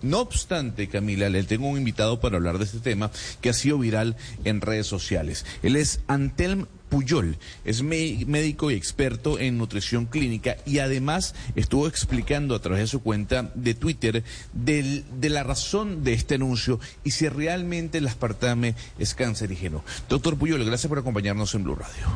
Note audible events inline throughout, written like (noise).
No obstante, Camila, le tengo un invitado para hablar de este tema que ha sido viral en redes sociales. Él es Antelm Puyol, es médico y experto en nutrición clínica y además estuvo explicando a través de su cuenta de Twitter de la razón de este anuncio y si realmente el aspartame es cancerígeno. Doctor Puyol, gracias por acompañarnos en Blue Radio.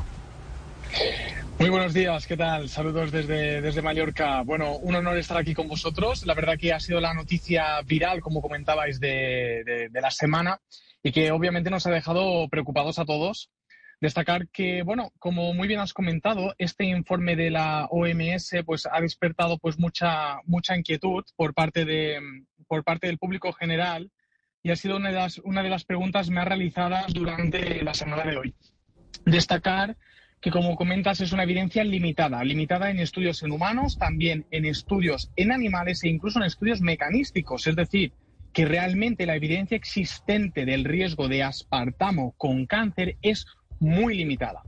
Muy buenos días, ¿qué tal? Saludos desde, desde Mallorca. Bueno, un honor estar aquí con vosotros. La verdad que ha sido la noticia viral, como comentabais, de, de, la semana y que obviamente nos ha dejado preocupados a todos. Destacar que, bueno, como muy bien has comentado, este informe de la OMS pues, ha despertado pues, mucha, mucha inquietud por parte, de, por parte del público general y ha sido una de, las, una de las preguntas más realizadas durante la semana de hoy. Destacar que como comentas es una evidencia limitada, limitada en estudios en humanos, también en estudios en animales e incluso en estudios mecanísticos, es decir, que realmente la evidencia existente del riesgo de aspartamo con cáncer es muy limitada.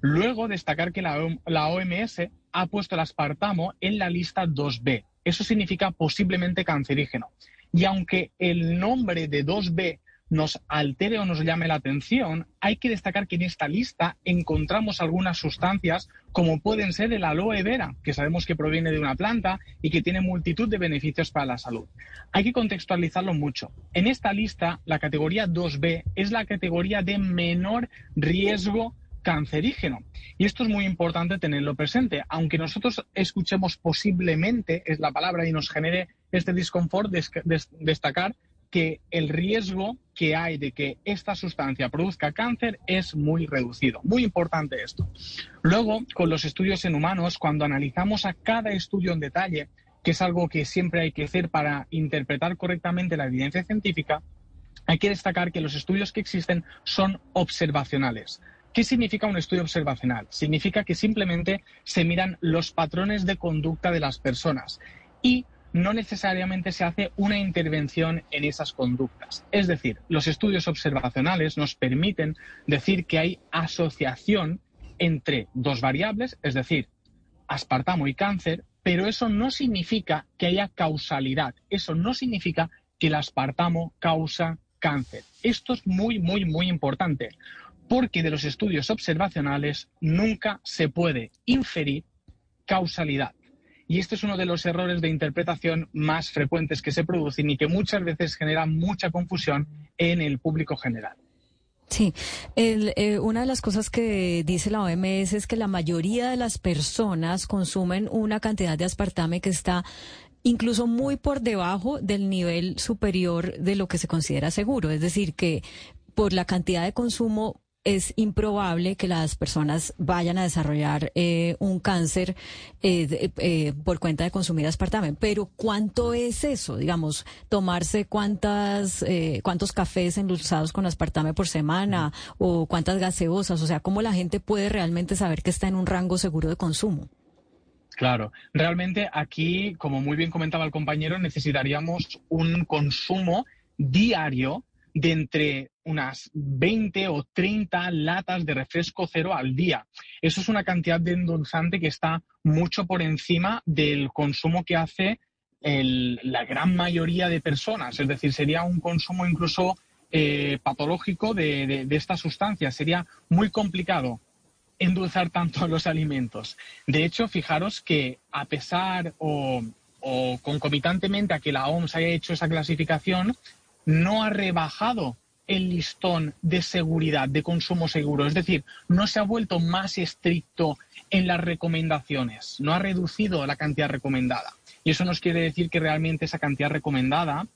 Luego, destacar que la, OMS ha puesto el aspartamo en la lista 2B. Eso significa posiblemente cancerígeno. Y aunque el nombre de 2B nos altere o nos llame la atención, hay que destacar que en esta lista encontramos algunas sustancias como pueden ser el aloe vera, que sabemos que proviene de una planta y que tiene multitud de beneficios para la salud. Hay que contextualizarlo mucho. En esta lista, la categoría 2B es la categoría de menor riesgo cancerígeno. Y esto es muy importante tenerlo presente. Aunque nosotros escuchemos posiblemente, es la palabra, y nos genere este disconfort, destacar que el riesgo que hay de que esta sustancia produzca cáncer es muy reducido. Muy importante esto. Luego, con los estudios en humanos, cuando analizamos a cada estudio en detalle, que es algo que siempre hay que hacer para interpretar correctamente la evidencia científica, hay que destacar que los estudios que existen son observacionales. ¿Qué significa un estudio observacional? Significa que simplemente se miran los patrones de conducta de las personas y no necesariamente se hace una intervención en esas conductas. Es decir, los estudios observacionales nos permiten decir que hay asociación entre dos variables, es decir, aspartamo y cáncer, pero eso no significa que haya causalidad, eso no significa que el aspartamo causa cáncer. Esto es muy, muy, muy importante, porque de los estudios observacionales nunca se puede inferir causalidad. Y este es uno de los errores de interpretación más frecuentes que se producen y que muchas veces generan mucha confusión en el público general. Sí, eh, una de las cosas que dice la OMS es que la mayoría de las personas consumen una cantidad de aspartame que está incluso muy por debajo del nivel superior de lo que se considera seguro. Es decir, que por la cantidad de consumo es improbable que las personas vayan a desarrollar eh, un cáncer eh, eh, por cuenta de consumir aspartame. Pero ¿cuánto es eso? Digamos, tomarse cuántas, cuántos cafés endulzados con aspartame por semana o cuántas gaseosas. O sea, ¿cómo la gente puede realmente saber que está en un rango seguro de consumo? Claro, realmente aquí, como muy bien comentaba el compañero, necesitaríamos un consumo diario de entre unas 20 o 30 latas de refresco cero al día. Eso es una cantidad de endulzante que está mucho por encima del consumo que hace la gran mayoría de personas. Es decir, sería un consumo incluso eh, patológico de, esta sustancia. Sería muy complicado endulzar tanto (laughs) los alimentos. De hecho, fijaros que a pesar o concomitantemente a que la OMS haya hecho esa clasificación, no ha rebajado el listón de seguridad, de consumo seguro. Es decir, no se ha vuelto más estricto en las recomendaciones, no ha reducido la cantidad recomendada. Y eso nos quiere decir que realmente esa cantidad recomendada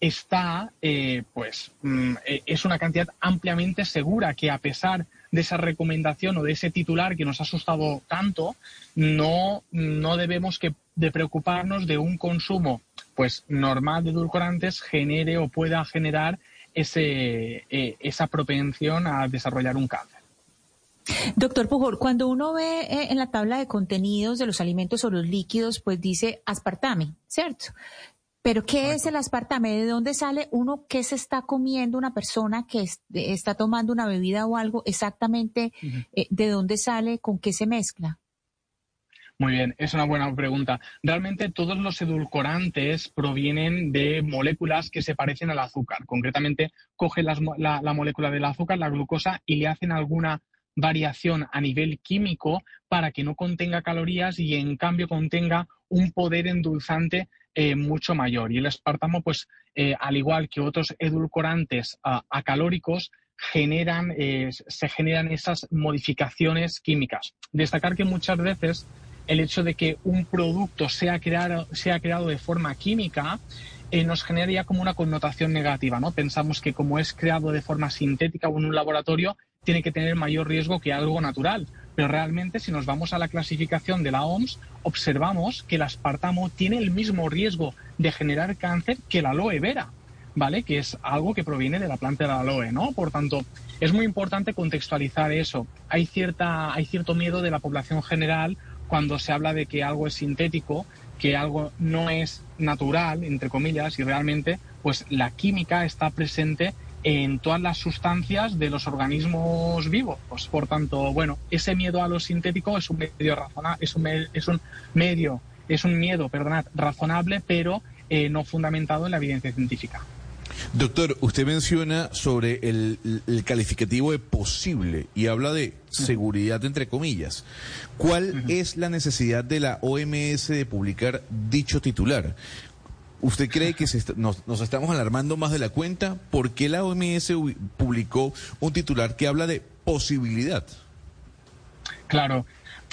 está, eh, pues, mm, eh, es una cantidad ampliamente segura que a pesar de esa recomendación o de ese titular que nos ha asustado tanto, no, no debemos que, de preocuparnos de un consumo pues normal de edulcorantes genere o pueda generar ese, eh, esa propensión a desarrollar un cáncer. Doctor Pujol, cuando uno ve eh, en la tabla de contenidos de los alimentos o los líquidos, pues dice aspartame, ¿cierto? Pero ¿qué es el aspartame? ¿De dónde sale uno? ¿Qué se está comiendo una persona que está tomando una bebida o algo? Exactamente, eh, ¿de dónde sale? ¿Con qué se mezcla? Muy bien, es una buena pregunta. Realmente todos los edulcorantes provienen de moléculas que se parecen al azúcar. Concretamente, cogen la, la molécula del azúcar, la glucosa, y le hacen alguna variación a nivel químico para que no contenga calorías y en cambio contenga un poder endulzante eh, mucho mayor. Y el espartamo, pues, eh, al igual que otros edulcorantes acalóricos, generan, eh, se generan esas modificaciones químicas. Destacar que muchas veces el hecho de que un producto sea creado, sea creado de forma química eh, nos generaría como una connotación negativa, ¿no? Pensamos que como es creado de forma sintética o en un laboratorio, tiene que tener mayor riesgo que algo natural. Pero realmente, si nos vamos a la clasificación de la OMS, observamos que el aspartamo tiene el mismo riesgo de generar cáncer que la aloe vera, ¿vale? Que es algo que proviene de la planta de la aloe, ¿no? Por tanto, es muy importante contextualizar eso. Hay, cierta, hay cierto miedo de la población general cuando se habla de que algo es sintético, que algo no es natural, entre comillas, y realmente pues la química está presente en todas las sustancias de los organismos vivos. Pues, por tanto, bueno, ese miedo a lo sintético es un medio razonable, es un, es un medio, es un miedo, perdonad, razonable, pero eh, no fundamentado en la evidencia científica. Doctor, usted menciona sobre el, calificativo de posible y habla de seguridad entre comillas. ¿Cuál es la necesidad de la OMS de publicar dicho titular? ¿Usted cree que nos, nos, estamos alarmando más de la cuenta? ¿Por qué la OMS publicó un titular que habla de posibilidad? Claro,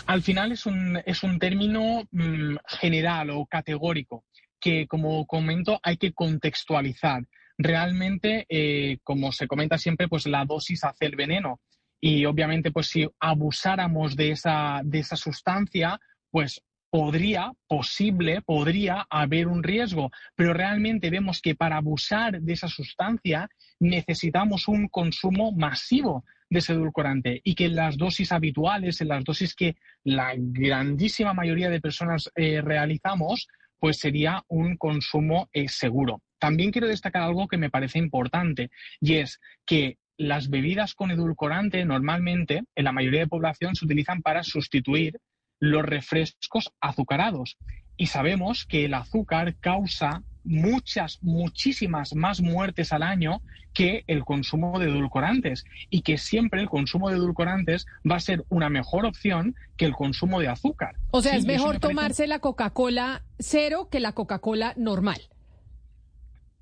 al final es un, es un término mm, general o categórico que, como comento, hay que contextualizar realmente, eh, como se comenta siempre, pues la dosis hace el veneno. Y obviamente, pues si abusáramos de esa, de esa sustancia, pues podría, posible, podría haber un riesgo, pero realmente vemos que para abusar de esa sustancia necesitamos un consumo masivo de ese edulcorante y que en las dosis habituales, en las dosis que la grandísima mayoría de personas eh, realizamos, pues sería un consumo eh, seguro. También quiero destacar algo que me parece importante y es que las bebidas con edulcorante normalmente en la mayoría de población se utilizan para sustituir los refrescos azucarados. Y sabemos que el azúcar causa muchas, muchísimas más muertes al año que el consumo de edulcorantes y que siempre el consumo de edulcorantes va a ser una mejor opción que el consumo de azúcar. O sea, es mejor tomarse la Coca-Cola cero que la Coca-Cola normal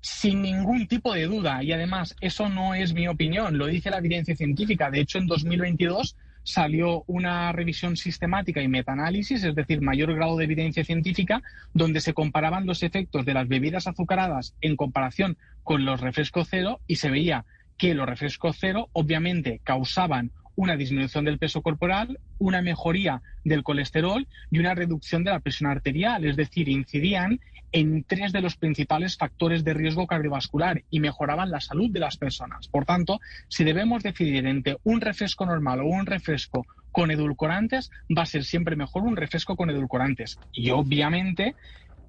sin ningún tipo de duda. Y además, eso no es mi opinión, lo dice la evidencia científica. De hecho, en 2022 salió una revisión sistemática y metaanálisis, es decir, mayor grado de evidencia científica, donde se comparaban los efectos de las bebidas azucaradas en comparación con los refrescos cero y se veía que los refrescos cero obviamente causaban una disminución del peso corporal, una mejoría del colesterol y una reducción de la presión arterial, es decir, incidían en tres de los principales factores de riesgo cardiovascular y mejoraban la salud de las personas. Por tanto, si debemos decidir entre un refresco normal o un refresco con edulcorantes, va a ser siempre mejor un refresco con edulcorantes. Y obviamente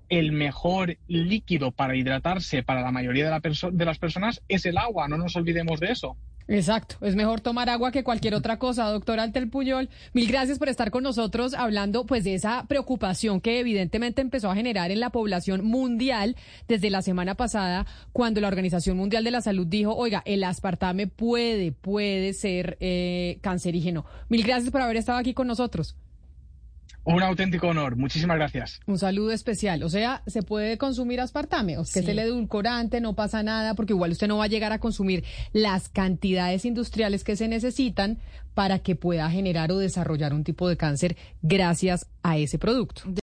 el mejor líquido para hidratarse para la mayoría de, de las personas es el agua, no nos olvidemos de eso. Exacto, es mejor tomar agua que cualquier otra cosa, doctor Altel Puyol. Mil gracias por estar con nosotros hablando pues de esa preocupación que evidentemente empezó a generar en la población mundial desde la semana pasada cuando la Organización Mundial de la Salud dijo, oiga, el aspartame puede, puede ser eh, cancerígeno. Mil gracias por haber estado aquí con nosotros. Un auténtico honor. Muchísimas gracias. Un saludo especial. O sea, se puede consumir aspartame, o que es el edulcorante, no pasa nada, porque igual usted no va a llegar a consumir las cantidades industriales que se necesitan para que pueda generar o desarrollar un tipo de cáncer gracias a ese producto.